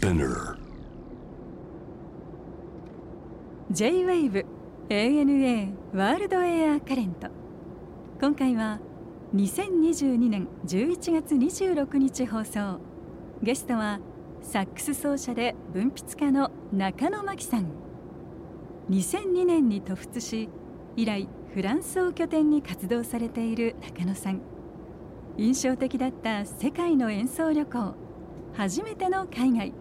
Spinner. J-WAVE ANA ワールドエアカレント今回は2022年11月26日放送。ゲストはサックス奏者で文筆家の中野真紀さん。2002年に渡仏し以来フランスを拠点に活動されている中野さん。印象的だった世界の演奏旅行初めての海外。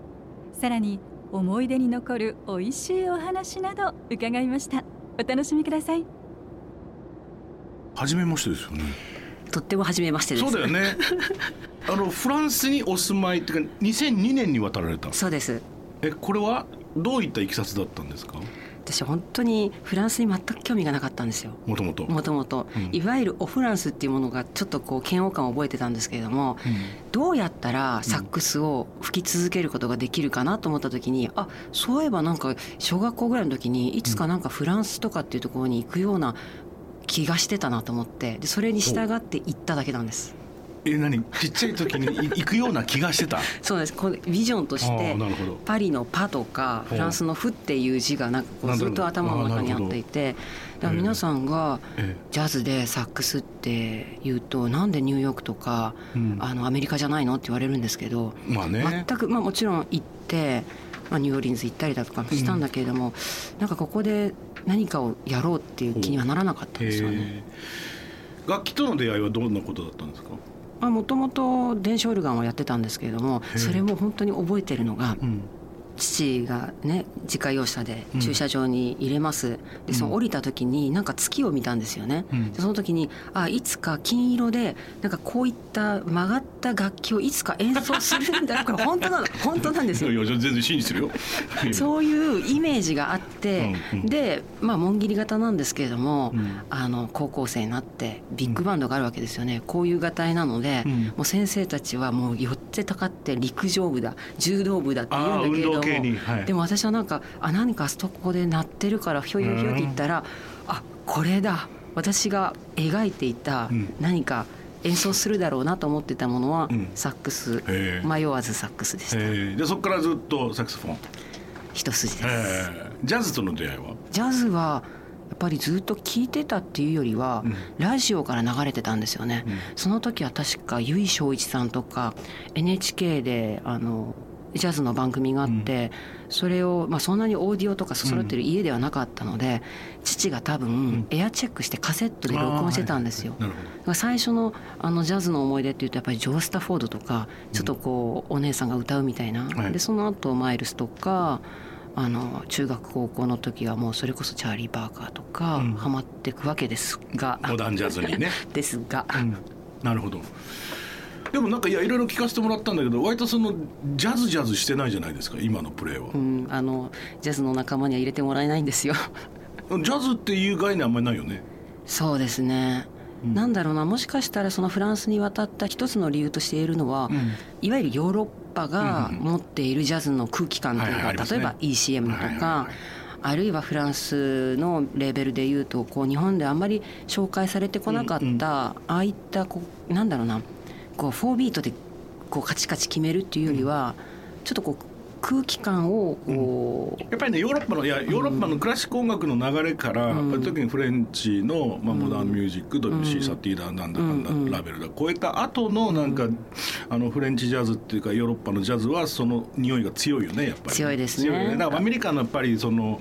さらに思い出に残る美味しいお話など伺いました。お楽しみください。初めましてですよね。とっても初めましてです。そうだよね。あのフランスにお住まいっていうか2002年に渡られた。そうです。えこれはどういったいきさつだったんですか？私本当にフランスに全く興味がなかったんですよ。もともと？もともと。うん。いわゆるオフランスっていうものがちょっとこう嫌悪感を覚えてたんですけれども、どうやったらサックスを吹き続けることができるかなと思った時にあそういえばなんか小学校ぐらいの時にいつかなんかフランスとかっていうところに行くような気がしてたなと思ってでそれに従って行っただけなんです。え何？ちっちゃい時にい行くような気がしてた？そうです。このビジョンとしあてパリの「パ」とかフランスの「フ」っていう字がなんかこううんずっと頭の中にあっていてだから皆さんがえジャズでサックスって言うとなんでニューヨークとかうん。あのアメリカじゃないのって言われるんですけどまあね。全くまあもちろん行って、まあ、ニューオーリンズ行ったりだとかもしたんだけれども、なんかここで何かをやろうっていう気にはならなかったんですよね。楽器との出会いはどんなことだったんですか？もともと電子オルガンをやってたんですけれどもそれも本当に覚えてるのがうん。父がね自家用車でうん。駐車場に入れます、でその降りた時になんか月を見たんですよね、うん。でその時にあいつか金色でなんかこういった曲がった楽器をいつか演奏するんだ これ本当なの。本当なんですよ。いや全然信じてるよ。そういうイメージがあって、うんうん。でまあ紋切り型なんですけれども、うん。あの高校生になってビッグバンドがあるわけですよね。こういうがたいなので、うん。もう先生たちはもう寄ってたかって陸上部だ柔道部だって言うんだけれども、はい。でも私はなんかあ何かあそこで鳴ってるからひょいひょいひょいって言ったら、あこれだ。私が描いていたうん。何か演奏するだろうなと思ってたものは、うん。サックス迷わずサックスでした、え。ーでそこからずっとサクソフォン。一筋です。え。ージャズとの出会いは？ジャズはやっぱりずっと聴いてたっていうよりは、うん。ラジオから流れてたんですよね、うん。その時は確か由井正一さんとか NHK であのジャズの番組があって、それを、まあ、そんなにオーディオとか揃ってる家ではなかったので、父が多分エアチェックしてカセットで録音してたんですよ。なるほど。だから最初のあのジャズの思い出っていうとやっぱりジョー・スタフォードとかちょっとこうお姉さんが歌うみたいな、はい。でその後マイルスとかあの中学高校の時はもうそれこそチャーリー・バーカーとかうん。ハマっていくわけですが、モダンジャズにね。ですが、なるほどでもなんかいやいろいろ聞かせてもらったんだけど割とそのジャズジャズしてないじゃないですか今のプレーは、うん、あのジャズの仲間には入れてもらえないんですよ。ジャズっていう概念あんまりないよね。そうですね、なんだろうなもしかしたらそのフランスに渡った一つの理由として言えるのは、ん。いわゆるヨーロッパがうんうん持っているジャズの空気感というか、例えば ECM とか、はいはいはいあるいはフランスのレベルでいうとこう日本であんまり紹介されてこなかった、うんうん。ああいったこうなんだろうなこう4ビートでこうカチカチ決めるっていうよりは、ちょっとこう空気感をこう、やっぱりねヨーロッパのいやヨーロッパのクラシック音楽の流れから、うん。やっぱり特にフレンチの、まあ、モダンミュージック、ドビュッシー・サティだなんだかんだ、うん。ラベルだ超えた後のなんか、あのフレンチジャズっていうかヨーロッパのジャズはその匂いが強いよねやっぱり。強いですね。ね。だからアメリカのやっぱりその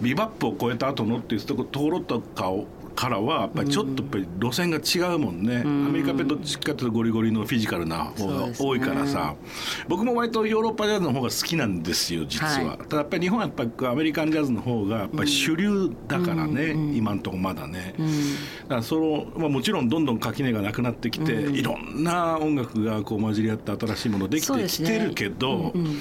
ビバップを超えた後のっていうところとかをからはやっぱりちょっとやっぱり路線が違うもんね、ん。アメリカってどっちかというとゴリゴリのフィジカルな方が多いからさ、僕も割とヨーロッパジャズの方が好きなんですよ実は、はい。ただやっぱり日本はやっぱりアメリカンジャズの方がやっぱり主流だからね、うんうん。今のところまだね、うん。だからその、まあ、もちろんどんどん垣根がなくなってきて、いろんな音楽がこう混じり合って新しいものできてきてるけど、うんうん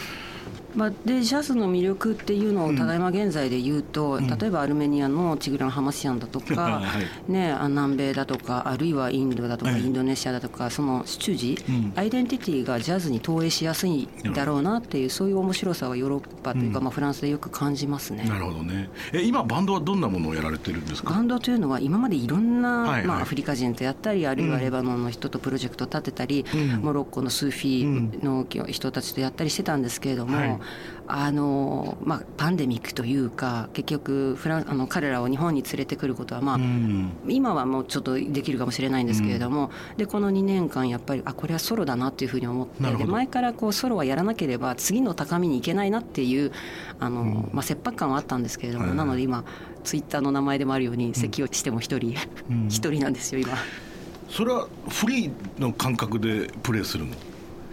まあ、でジャズの魅力っていうのをただいま現在で言うと、うん、例えばアルメニアのチグラン・ハマシアンだとか、はい、ね、南米だとかあるいはインドだとか、インドネシアだとかその出自、うん、アイデンティティがジャズに投影しやすいだろうなっていうそういう面白さはヨーロッパというか、まあ、フランスでよく感じますね。なるほどね。え今バンドはどんなものをやられてるんですか？バンドというのは今までいろんな、はいはい、まあ、アフリカ人とやったりあるいはレバノンの人とプロジェクト立てたり、モロッコのスーフィーの人たちとやったりしてたんですけれども、はいあのまあ、パンデミックというか結局フランあの彼らを日本に連れてくることは、まあ、うん、今はもうちょっとできるかもしれないんですけれども、うん、でこの2年間やっぱりあこれはソロだなっていうふうに思ってで前からこうソロはやらなければ次の高みに行けないなっていうあの、うん、まあ、切迫感はあったんですけれども、なので今ツイッターの名前でもあるように咳をしても一人 一、人なんですよ今。それはフリーの感覚でプレーするの？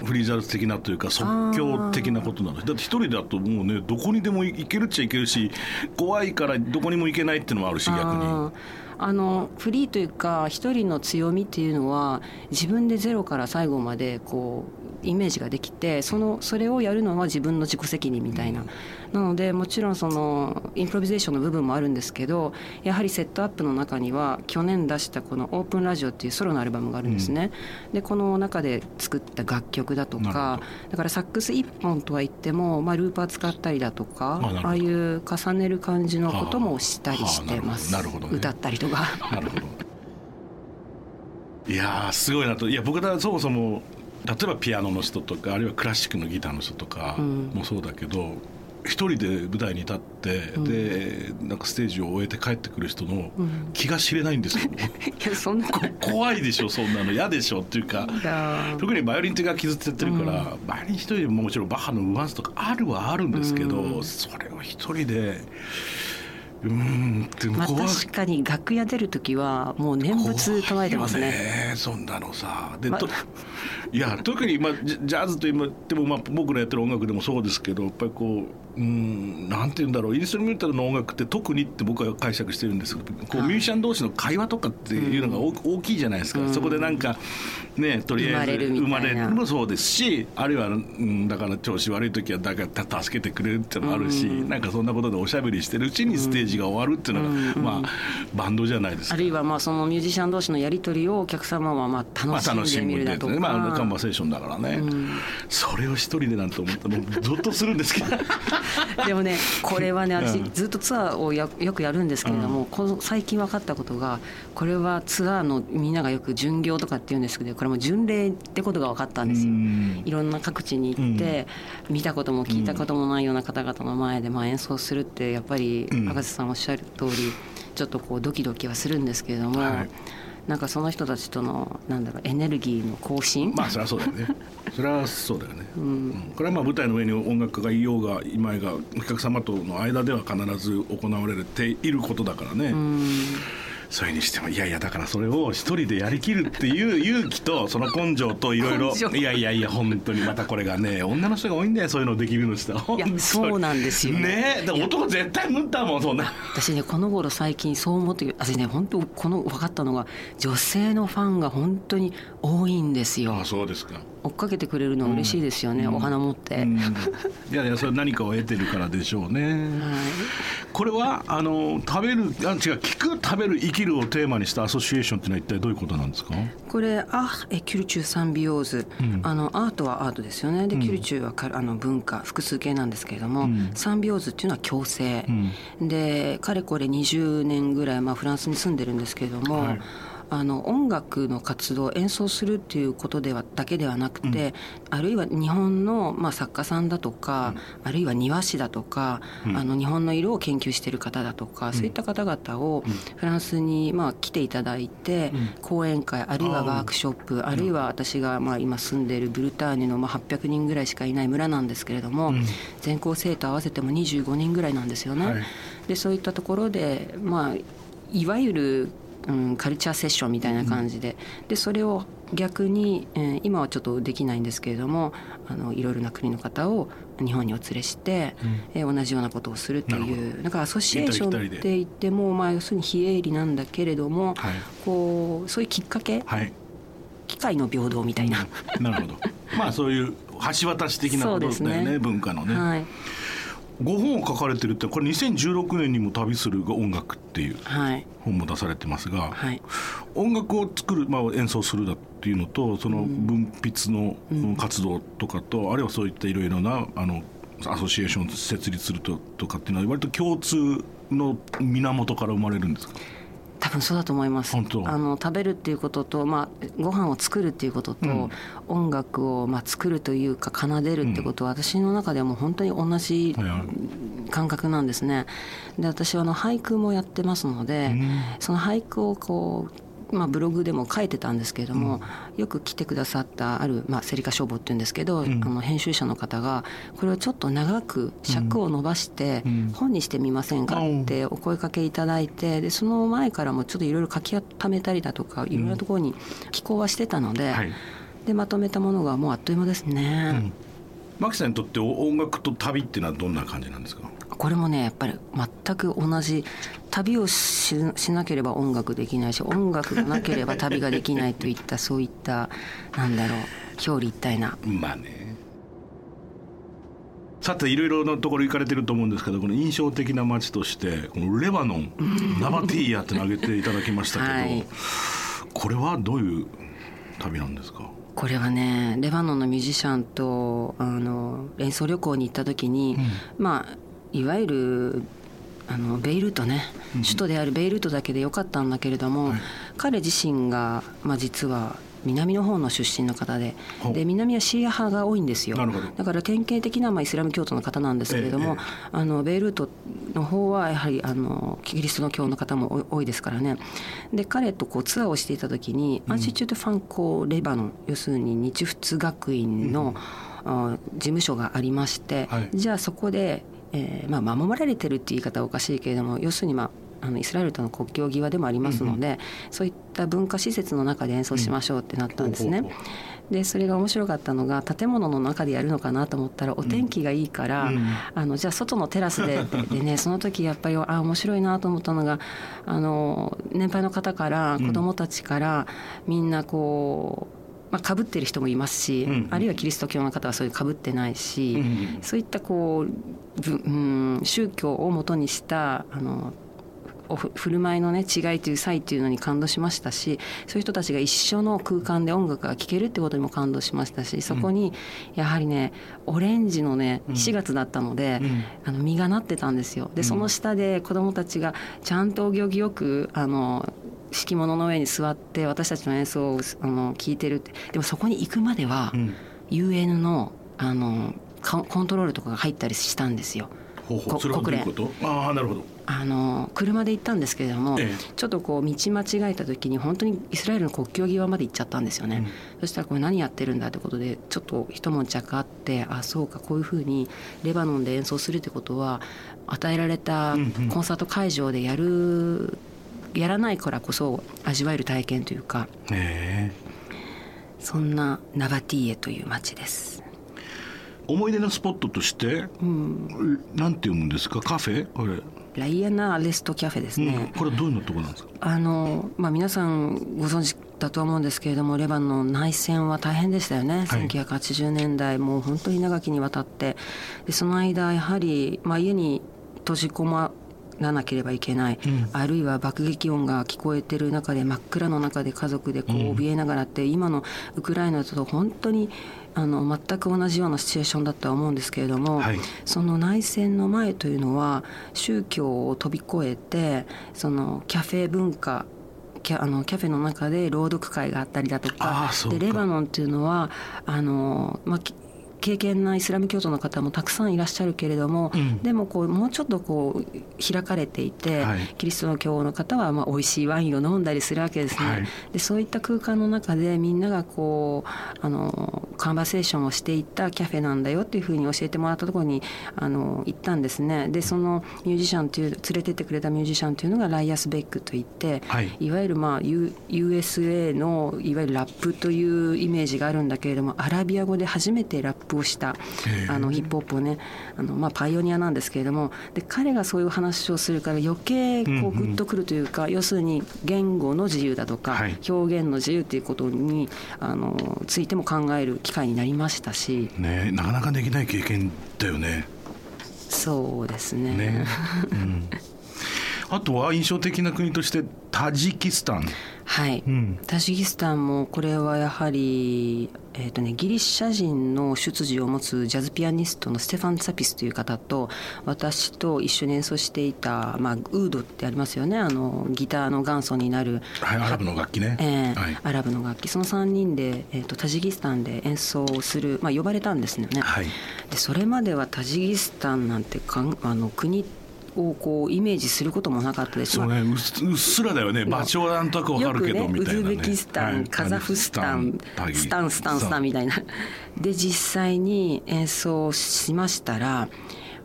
フリーザル的なというか即興的なことなの。だって一人だともうねどこにでも行けるっちゃ行けるし怖いからどこにも行けないっていうのもあるし逆に。あのフリーというか一人の強みっていうのは自分でゼロから最後までこうイメージができてそのそれをやるのは自分の自己責任みたいな。うんなのでもちろんそのインプロビゼーションの部分もあるんですけどやはりセットアップの中には去年出したこの「オープンラジオ」っていうソロのアルバムがあるんですね。うん、でこの中で作った楽曲だとかだからサックス1本とは言っても、まあ、ルーパー使ったりだとかああいう重ねる感じのこともしたりしてます。なるほど、ね、歌ったりとか。なるほどいやすごいなといや僕はそもそも例えばピアノの人とかあるいはクラシックのギターの人とかもそうだけど、うん一人で舞台に立って、うん、でなんかステージを終えて帰ってくる人の気が知れないんですよ、うん、いやそんな。怖いでしょそんなの。嫌でしょっていうか特にバイオリン手が傷ついてるから、うん、バイオリン一人でももちろんバッハのウワンスとかあるはあるんですけど、それを一人で。うんでも、まあ、確かに楽屋出る時はもう念仏唱えてますね。ねそんなのさ。で、ま、といや特に、まあ、ジャズといっても、まあ、僕のやってる音楽でもそうですけどやっぱりこううんなんて言うんだろう。インストゥルメンタルの音楽って特にって僕は解釈してるんですけどこうミュージシャン同士の会話とかっていうのが大きいじゃないですか、うん、そこでなんかねとりあえず生まれるもそうですしあるいは、うん、だから調子悪い時はだから助けてくれるっていうのもあるし、うん、なんかそんなことでおしゃべりしてるうちにステージが終わるっていうのが、うん、まあバンドじゃないですか。あるいはまあそのミュージシャン同士のやり取りをお客様はまあ楽しんでみるだとか、まあ、まあ、カンバセーションだからね、それを一人でなんて思ったらもうゾッとするんですけど。でもねこれはね私ずっとツアーをよくやるんですけれども、この最近分かったことがこれはツアーのみんながよく巡業とかって言うんですけどこれも巡礼ってことが分かったんですよ。いろんな各地に行って、見たことも聞いたこともないような方々の前でまあ演奏するってやっぱり赤瀬さんおっしゃる通りちょっとこうドキドキはするんですけれども。はいなんかその人たちとのなんだろうエネルギーの更新？まあそれはそうだよね。それはそうだよね、うん、これはまあ舞台の上に音楽家がいようがいまいがお客様との間では必ず行われていることだからね、うんそれにしてもいやいやだからそれを一人でやりきるっていう勇気とその根性といろいろいやいやいや本当にまたこれがね女の人が多いんだよそういうのできるのしたいやそうなんですよ。ねでも男絶対無だもんそんな。私ねこの頃最近そう思って私ね本当この分かったのが女性のファンが本当に多いんですよ。あそうですか追っかけてくれるの嬉しいですよね、うん、お花持って、うん、いやいやそれ何かを得てるからでしょうね、はい、これはあの食べるあ違う聞く食べる生きるをテーマにしたアソシエーションっていうのは一体どういうことなんですか？これ Art et Cultures Symbiose、うん、あのアートはアートですよね。で Cultures はかあの文化複数形なんですけれども、サンビオーズっていうのは共生、でかれこれ20年ぐらい、まあ、フランスに住んでるんですけれども、はいあの音楽の活動演奏するっていうことではだけではなくて、うん、あるいは日本の、まあ、作家さんだとか、うん、あるいは庭師だとか、うん、あの日本の色を研究している方だとか、そういった方々をフランスに、まあ、来ていただいて、講演会あるいはワークショップあるいは私が、まあ、今住んでいるブルターニュの、まあ、800人ぐらいしかいない村なんですけれども、全校生徒合わせても25人ぐらいなんですよね。はい、でそういったところで、まあいわゆるうん、カルチャーセッションみたいな感じで。でそれを逆に、えー、今はちょっとできないんですけれどもあのいろいろな国の方を日本にお連れして、うん、えー、同じようなことをするというなんかアソシエーションって言っても、まあ、要するに非営利なんだけれども、はい、こうそういうきっかけ、はい、機会の平等みたいな。なるほど。まあそういう橋渡し的なことだよね、ね、文化のね。はい5本を書かれてるってこれ2016年にも「旅する音楽」っていう本も出されてますが、はい、音楽を作る、まあ、演奏するだっていうのとその文筆の活動とかと、うん、あるいはそういったいろいろなあのアソシエーションを設立するととかっていうのは割と共通の源から生まれるんですか？多分そうだと思います。あの食べるっていうことと、まあ、ご飯を作るっていうことと、うん、音楽を、まあ、作るというか奏でるってことは、私の中ではもう本当に同じ感覚なんですね。で私はあの俳句もやってますので、うん、その俳句をこうまあ、ブログでも書いてたんですけれども、うん、よく来てくださったある、まあ、セリカ消防っていうんですけど、うん、あの編集者の方がこれをちょっと長く尺を伸ばして本にしてみませんかってお声かけいただいてでその前からもちょっといろいろ書き溜めたりだとかいろんなところに寄稿はしてたのではい、でまとめたものがもうあっという間ですね。マキさんにとって音楽と旅っていうのはどんな感じなんですか？これもねやっぱり全く同じ旅をしなければ音楽できないし音楽がなければ旅ができないといったそういったなんだろう表裏一体な。まあね。さていろいろなところ行かれてると思うんですけどこの印象的な街としてこのレバノンナバティーヤって投げていただきましたけど、はい、これはどういう旅なんですか？これはねレバノンのミュージシャンとあの演奏旅行に行った時に、うん、まあいわゆるあのベイルートね、首都であるベイルートだけでよかったんだけれども、はい、彼自身が、まあ、実は南の方の出身の方でで南はシーア派が多いんですよ。だから典型的なまあイスラム教徒の方なんですけれども、ええ、あのベイルートの方はやはりあのキリストの教の方も多いですからね。で彼とこうツアーをしていた時に、うん、アンシチュート・ファンコ・レバノン要するに日仏学院の、うん、事務所がありまして、はい、じゃあそこでえーまあ、守られてるっていう言い方はおかしいけれども要するに、まあ、あのイスラエルとの国境際でもありますので、うんうん、そういった文化施設の中で演奏しましょうってなったんですね。でそれが面白かったのが建物の中でやるのかなと思ったらお天気がいいから、うん、あのじゃあ外のテラスででね その時やっぱりあ面白いなと思ったのがあの年配の方から子どもたちからみんなこうまあ、かぶってる人もいますし、うん、あるいはキリスト教の方はそういうかぶってないし、うん、そういったこう、うん、宗教をもとにしたあの振る舞いのね違いという差異というのに感動しましたしそういう人たちが一緒の空間で音楽が聴けるってことにも感動しましたしそこにやはりねオレンジのね4月だったので、うん、あの実がなってたんですよ。でその下で子どもたちがちゃんとお行儀よくあの敷物の上に座って私たちの演奏をあの聞いてるって。でもそこに行くまでは、うん、UN のあのコントロールとかが入ったりしたんですよ。ほうほう。国連ああなるほどあの車で行ったんですけれども、ええ、ちょっとこう道間違えた時に本当にイスラエルの国境際まで行っちゃったんですよね、うん、そしたらこれ何やってるんだってことでちょっと一悶着あってあそうかこういうふうにレバノンで演奏するってことは与えられたコンサート会場でやるやらないからこそ味わえる体験というか、そんなナバティエという街です思い出のスポットとして、うん、なんて読むんですか？カフェ？これ。ライアナ・レストキャフェですね、うん、これどういうのとこなんですか？あの、まあ、皆さんご存知だと思うんですけれどもレバノン内戦は大変でしたよね、はい、1980年代もう本当に長きにわたって。でその間やはり、まあ、家に閉じ込まらなければいけない、うん、あるいは爆撃音が聞こえてる中で真っ暗の中で家族でこう怯えながらって、うん、今のウクライナと本当にあの全く同じようなシチュエーションだとは思うんですけれども、はい、その内戦の前というのは宗教を飛び越えてそのキャフェ文化キャあのキャフェの中で朗読会があったりだとか。でレバノンっていうのはあの、まあ、敬虔なイスラム教徒の方もたくさんいらっしゃるけれども、うん、でもこうもうちょっとこう開かれていて、はい、キリストの教の方はまあ美味しいワインを飲んだりするわけですね。はい、でそういった空間の中でみんながこうあのカンバセーションをしていったキャフェなんだよっていうふうに教えてもらったところにあの行ったんですね。でそのミュージシャンという連れてってくれたミュージシャンというのがライアス・ベックといって、はい、いわゆるまあ U USA のいわゆるラップというイメージがあるんだけれどもアラビア語で初めてラッププをしたあのヒップホップをねあの、まあ、パイオニアなんですけれどもで彼がそういう話をするから余計こうグッとくるというか、うんうん、要するに言語の自由だとか、はい、表現の自由っていうことにあのついても考える機会になりましたし、ね、なかなかできない経験だよね。そうですね。ね、うん。あとは印象的な国としてタジキスタンはい、うん、タジキスタンもこれはやはり、えーとね、ギリシャ人の出自を持つジャズピアニストのステファン・ツァピスという方と私と一緒に演奏していた、まあ、ウードってありますよね。あのギターの元祖になる、はい、アラブの楽器ね、えーはい、アラブの楽器。その3人で、えーと、タジキスタンで演奏する、まあ、呼ばれたんですよね、はい、でそれまではタジキスタンなんてかんあの国ってをこうイメージすることもなかったです。そうね。うっすらだよね。場所はなんとなくわかるけど、ね、ウズベキスタン、はい、カザフスタンスタンスタンスタンみたいな。で実際に演奏しましたら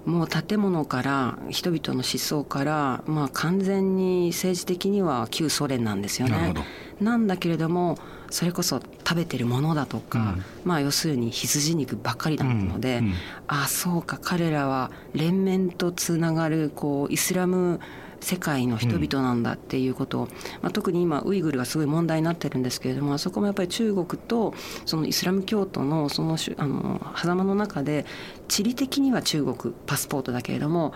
もう建物から人々の思想から、まあ、完全に政治的には旧ソ連なんですよね。なんだけれどもそれこそ食べてるものだとか、うん、まあ要するに羊肉ばっかりだったので、ああそうか彼らは連綿とつながるこうイスラム世界の人々なんだっていうことを、うん、まあ、特に今ウイグルがすごい問題になってるんですけれどもあそこもやっぱり中国とそのイスラム教徒のそのあの狭間の中で地理的には中国パスポートだけれども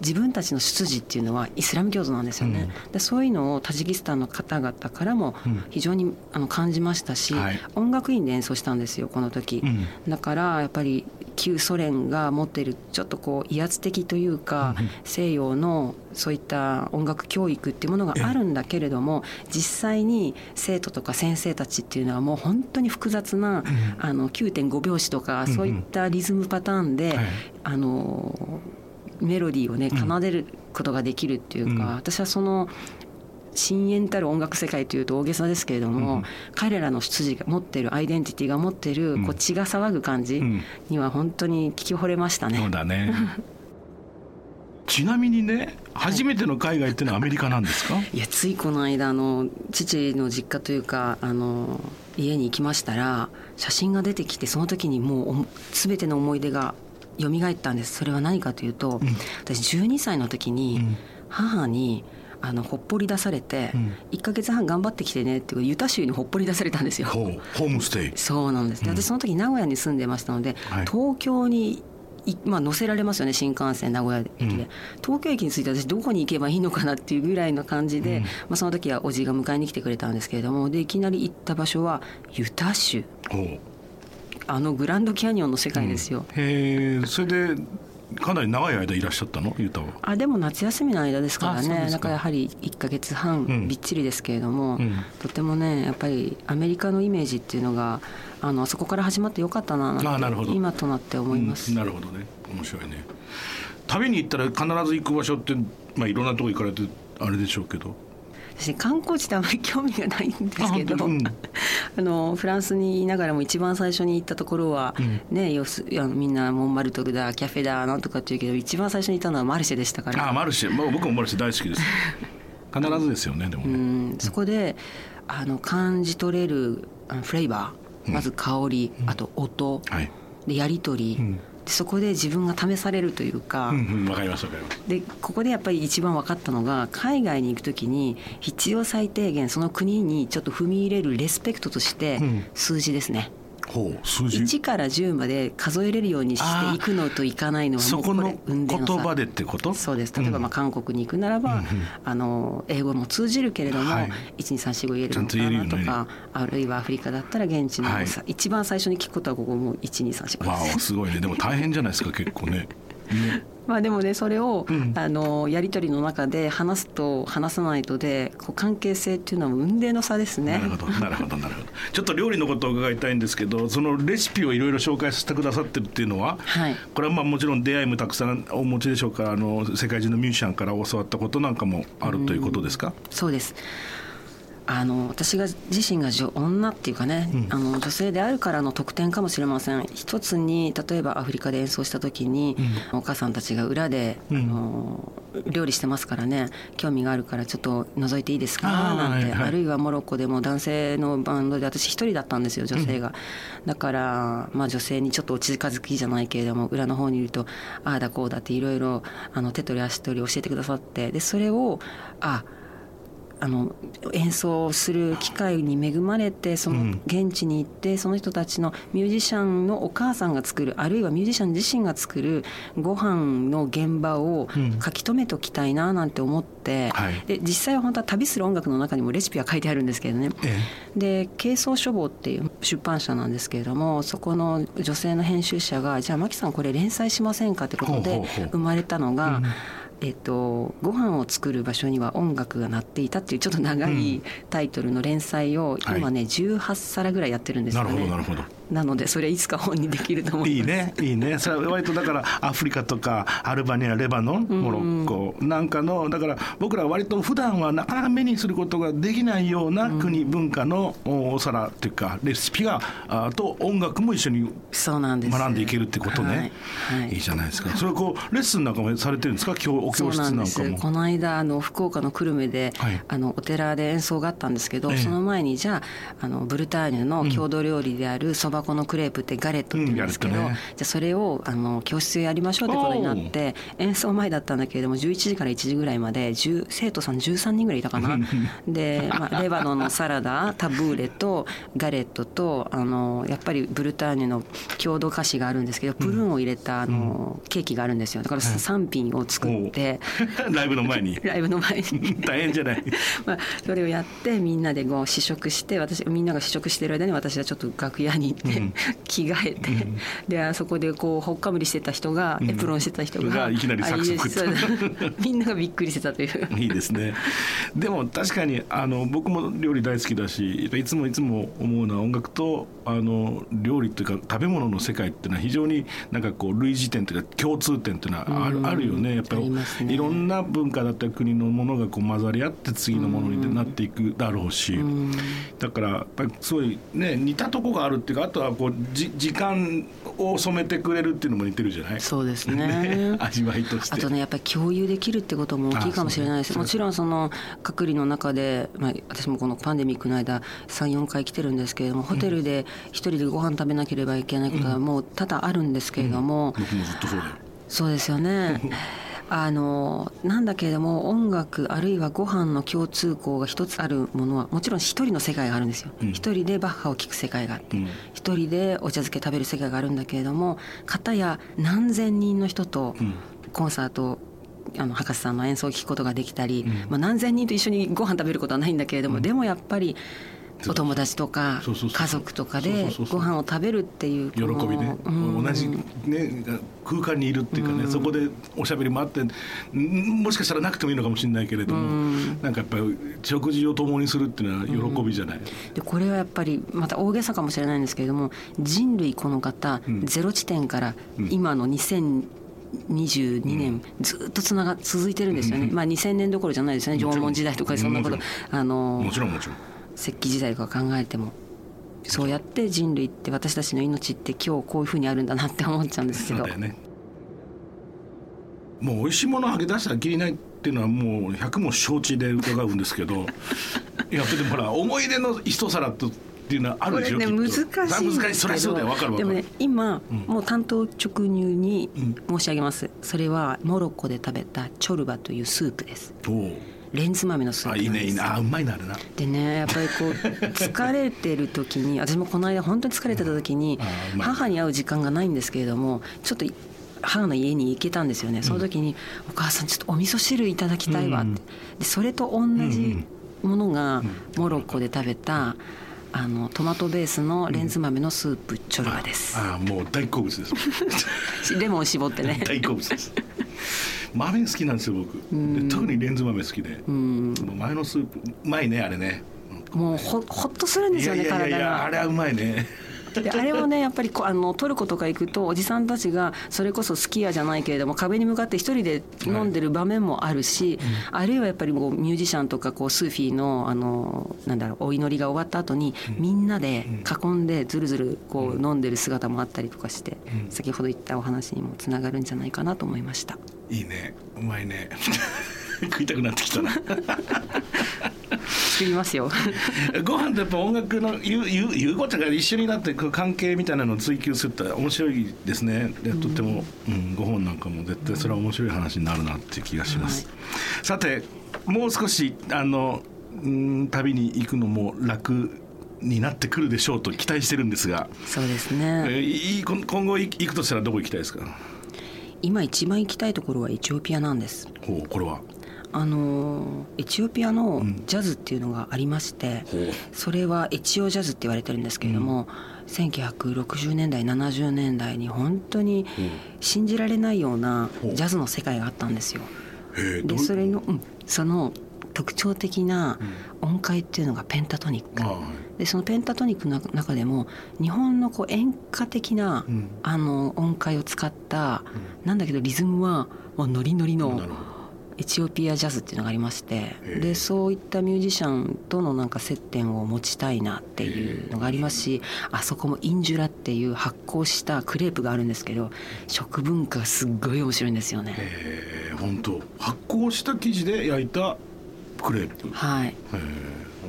自分たちの出自っていうのはイスラム教徒なんですよね、うん、でそういうのをタジキスタンの方々からも非常にあの感じましたし、うんはい、音楽院で演奏したんですよこの時、うん、だからやっぱり旧ソ連が持っているちょっとこう威圧的というか、西洋のそういった音楽教育っていうものがあるんだけれども実際に生徒とか先生たちっていうのはもう本当に複雑な、あの9.5拍子とかそういったリズムパターンで、あのメロディーをね奏でることができるっていうか、うん、私はその深淵たる音楽世界というと大げさですけれども、うん、彼らの出自が持ってるアイデンティティが持ってるこう血が騒ぐ感じには本当に聞き惚れましたね。そうだね。ちなみにね初めての海外っていうのはアメリカなんですか、はい、いやついこの間の父の実家というかあの家に行きましたら写真が出てきてその時にもう全ての思い出が蘇ったんです。それは何かというと、うん、私12歳の時に母にあのほっぽり出されて、うん、1か月半頑張ってきてねってユタ州にほっぽり出されたんですよ。ホームステイ。そうなんです、うん、私その時名古屋に住んでましたので、はい、東京にまあ、乗せられますよね新幹線名古屋駅で、うん、東京駅に着いて私どこに行けばいいのかなっていうぐらいの感じで、うん、まあ、その時はおじが迎えに来てくれたんですけれどもでいきなり行った場所はユタ州あのグランドキャニオンの世界ですよ、うん、へえそれでかなり長い間いらっしゃったの？ユタは。あでも夏休みの間ですからね。だか。らやはり1か月半びっちりですけれども、うん、とてもねやっぱりアメリカのイメージっていうのがあのあそこから始まってよかったななんて今となって思います、うん、なるほどね。面白いね。旅に行ったら必ず行く場所って、まあ、いろんなとこ行かれてあれでしょうけど私観光地ってあまり興味がないんですけどあ、うん、あのフランスにいながらも一番最初に行ったところは、うん、ねよすあのみんなモンマルトルだキャフェだなんとかっていうけど一番最初に行ったのはマルシェでしたから。あマルシェ、まあ、僕もマルシェ大好きです。必ずですよねでもね、うん、そこであの感じ取れるフレーバー。まず香り、あと音、はい、でやり取り、そこで自分が試されるというか、うんうん、かりますでここでやっぱり一番分かったのが海外に行く時に必要最低限その国にちょっと踏み入れるレスペクトとして数字ですね。うん1から10まで数えれるようにしていくのといかないのはもうこれ言葉でってこと？そうです。例えばまあ韓国に行くならば、うん、あの英語も通じるけれども、はい、1234言えるのかなとかあるいはアフリカだったら現地の、はい、一番最初に聞くことはここも1234わすごいね。でも大変じゃないですか結構ねねまあでもねそれを、うん、あのやり取りの中で話すと話さないとでこう関係性っていうのは運命の差ですね。なるほどなるほどなるほど。ちょっと料理のことを伺いたいんですけどそのレシピをいろいろ紹介させてくださってるっていうのは、はい、これはまあもちろん出会いもたくさんお持ちでしょうかあの世界中のミュージシャンから教わったことなんかもあるということですか、そうですあの私が自身が女女っていうかね、うん。あの女性であるからの特典かもしれません。一つに例えばアフリカで演奏した時に、お母さんたちが裏で、うん。あの料理してますからね興味があるからちょっと覗いていいですか？なんて、はいはい。あるいはモロッコでも男性のバンドで私一人だったんですよ女性が、だから、まあ、女性にちょっとお近づきじゃないけれども裏の方にいるとああだこうだっていろいろあの手取り足取り教えてくださって。でそれをああの演奏する機会に恵まれてその現地に行ってその人たちのミュージシャンのお母さんが作るあるいはミュージシャン自身が作るご飯の現場をうん。書き留めておきたいななんて思って、はい。で実際は本当は旅する音楽の中にもレシピは書いてあるんですけどね。えで「軽装書房」っていう出版社なんですけれどもそこの女性の編集者が「じゃあマキさんこれ連載しませんか?」ってことでほうほうほう。生まれたのが、うんえっと「ご飯を作る場所には音楽が鳴っていた」っていうちょっと長いタイトルの連載をはい。今ね18皿ぐらいやってるんですなよね。るほどなるほどなのでそれいつか本にできると思います。いいねいいね。それは割とだからアフリカとかアルバニアレバノンモロッコなんかのだから僕らは割と普段はなかなか目にすることができないような国文化のおお皿っていうかレシピがあと音楽も一緒に学んでいけるってことね、はいはい。い、いじゃないですか。それこうレッスンなんかもされてるんですか？教お教室なんかも。この間あの福岡の久留米で、はい。あのお寺で演奏があったんですけど、ええ。その前にじゃああのブルターニュの郷土料理であるそば粉のクレープってガレットって言うんですけど、うんね。じゃあそれをあの教室でやりましょうってことになって演奏前だったんだけれども11時から1時ぐらいまで10生徒さん13人ぐらいいたかな。で、まあ、レバノンのサラダタブーレとガレットとあのやっぱりブルターニュの郷土菓子があるんですけどプルーンを入れたあの、ケーキがあるんですよ。だから3品を作って。ライブの前に。ライブの前に。大変じゃない。まあそれをやってみんなでこう試食して私みんなが試食してる間に私はちょっと楽屋に行って、うん着替えて、であそこでこうほっかむりしてた人が、うん。エプロンしてた人ががいきなりサクサク。みんながびっくりしてたという。いいですね。でも確かにあの僕も料理大好きだしいつもいつも思うのは音楽とあの料理というか食べ物の世界っていうのは非常になんかこう類似点というか共通点っていうのはある,、うん。あるよね。やっぱありね。いろんな文化だったり国のものがこう混ざり合って次のものになっていくだろうし、うん。だからやっぱりすごいね似たとこがあるっていうかあとはこうじ時間を染めてくれるっていうのも似てるじゃない？そうですね。味わいとして。あとねやっぱり共有できるってことも大きいかもしれないです。あそうもちろんその隔離の中で、まあ、私もこのパンデミックの間34回来てるんですけれどもホテルで一人でご飯食べなければいけないことはもう多々あるんですけれども、僕もずっとそうだよ。そうですよね。あのなんだけれども音楽あるいはご飯の共通項が一つあるものはもちろん一人の世界があるんですよ。うん。一、人でバッハを聴く世界があってうん。一、人でお茶漬け食べる世界があるんだけれども片や何千人の人とうん。コンサートあの博士さんの演奏を聴くことができたり、うん。まあ、何千人と一緒にご飯食べることはないんだけれども、うん。でもやっぱりお友達とか家族とかでご飯を食べるっていう喜びね、うん。同じ、ね、空間にいるっていうかね、うん。そこでおしゃべりもあってんもしかしたらなくてもいいのかもしれないけれども、うん。なんかやっぱり食事を共にするっていうのは喜びじゃない、でこれはやっぱりまた大げさかもしれないんですけれども人類この方、うん。ゼロ地点からうん。今の2022年、ずっとつなが続いてるんですよね、うん。まあ、2000年どころじゃないですよね。縄文時代とかそんなこと。あのもちろんもちろん石器時代とか考えてもそうやって人類って私たちの命って今日こういうふうにあるんだなって思っちゃうんですけど。ね。もう美味しいものをあげ出したらきりないっていうのはもう100も承知で伺うんですけど いやでもほら思い出の一皿とっていうのはあるでしょこれね難しい難しい。そりゃそうだよ。分かる分かる。でもね今、うん。もう担当直入にうん。申し上げます。それはモロッコで食べたチョルバというスープです。おうレンズ豆のスーあプなんです。いいねいいね。あうまいなあれな。でねやっぱりこう 疲れてる時に私もこの間本当に疲れてた時に母に会う時間がないんですけれどもちょっと母の家に行けたんですよね。その時に「お母さんちょっとお味噌汁いただきたいわ」って、うん。でそれと同じものがモロッコで食べたあのトマトベースのレンズ豆のスープチョルバです。ああもう大好物です。レモン絞ってね。大好物です豆好きなんですよ僕。で特にレンズ豆好きで。前のスープうまいねあれね。もうほほっとするんですよねいやいやいやあが。れはうまいね。であれをねやっぱりこあのトルコとか行くとおじさんたちがそれこそスキヤじゃないけれども壁に向かって一人で飲んでる場面もあるし、はい、あるいはやっぱりもうミュージシャンとかこうスーフィーのあのなんだろうお祈りが終わった後に、みんなで囲んでずるずるこう飲んでる姿もあったりとかして、先ほど言ったお話にもつながるんじゃないかなと思いました。いいね。うまいね。食いたくなってきたな。作りますよ。ご飯とやっぱ音楽の言う言う言うことが一緒になって関係みたいなのを追求するって面白いですね。でとっても、うん、ご本なんかも絶対それは面白い話になるなっていう気がします、はい、さてもう少しあの、うん、旅に行くのも楽になってくるでしょうと期待してるんですが。そうですね、えー、今後行くとしたらどこ行きたいですか？今一番行きたいところはエチオピアなんです。ほうこれは？あのエチオピアのジャズっていうのがありまして、う。ん、それはエチオジャズって言われてるんですけれども、うん、1960年代70年代に本当に信じられないようなジャズの世界があったんですよ。でそれの、うん、その特徴的な音階っていうのがペンタトニック、でそのペンタトニックの中でも日本のこう演歌的な、あの音階を使った、なんだけどリズムはもうノリノリの。エチオピアジャズっていうのがありましてでそういったミュージシャンとのなんか接点を持ちたいなっていうのがありますしあそこもインジュラっていう発酵したクレープがあるんですけど食文化がすっごい面白いんですよね。本当。発酵した生地で焼いたクレープ。はい。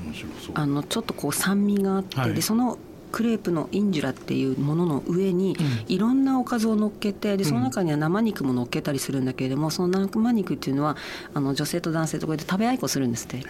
面白そう。あのちょっとこう酸味があって、はい、でそのクレープのインジュラっていうものの上にいろんなおかずを乗っけてでその中には生肉も乗っけたりするんだけれどもその生肉っていうのはあの女性と男性とこうやって食べ合いっこするんですって。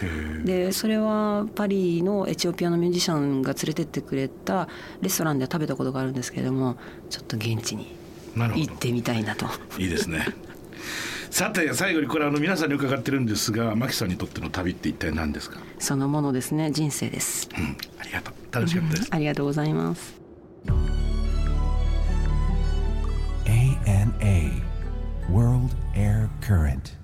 でそれはパリのエチオピアのミュージシャンが連れてってくれたレストランで食べたことがあるんですけれどもちょっと現地に行ってみたいなと。いいですね さて最後にこれあの皆さんに伺ってるんですが牧さんにとっての旅って一体何ですか？そのものですね。人生です、うん、ありがとう。楽しかったです、うん、ありがとうございます。ANA World Air Current.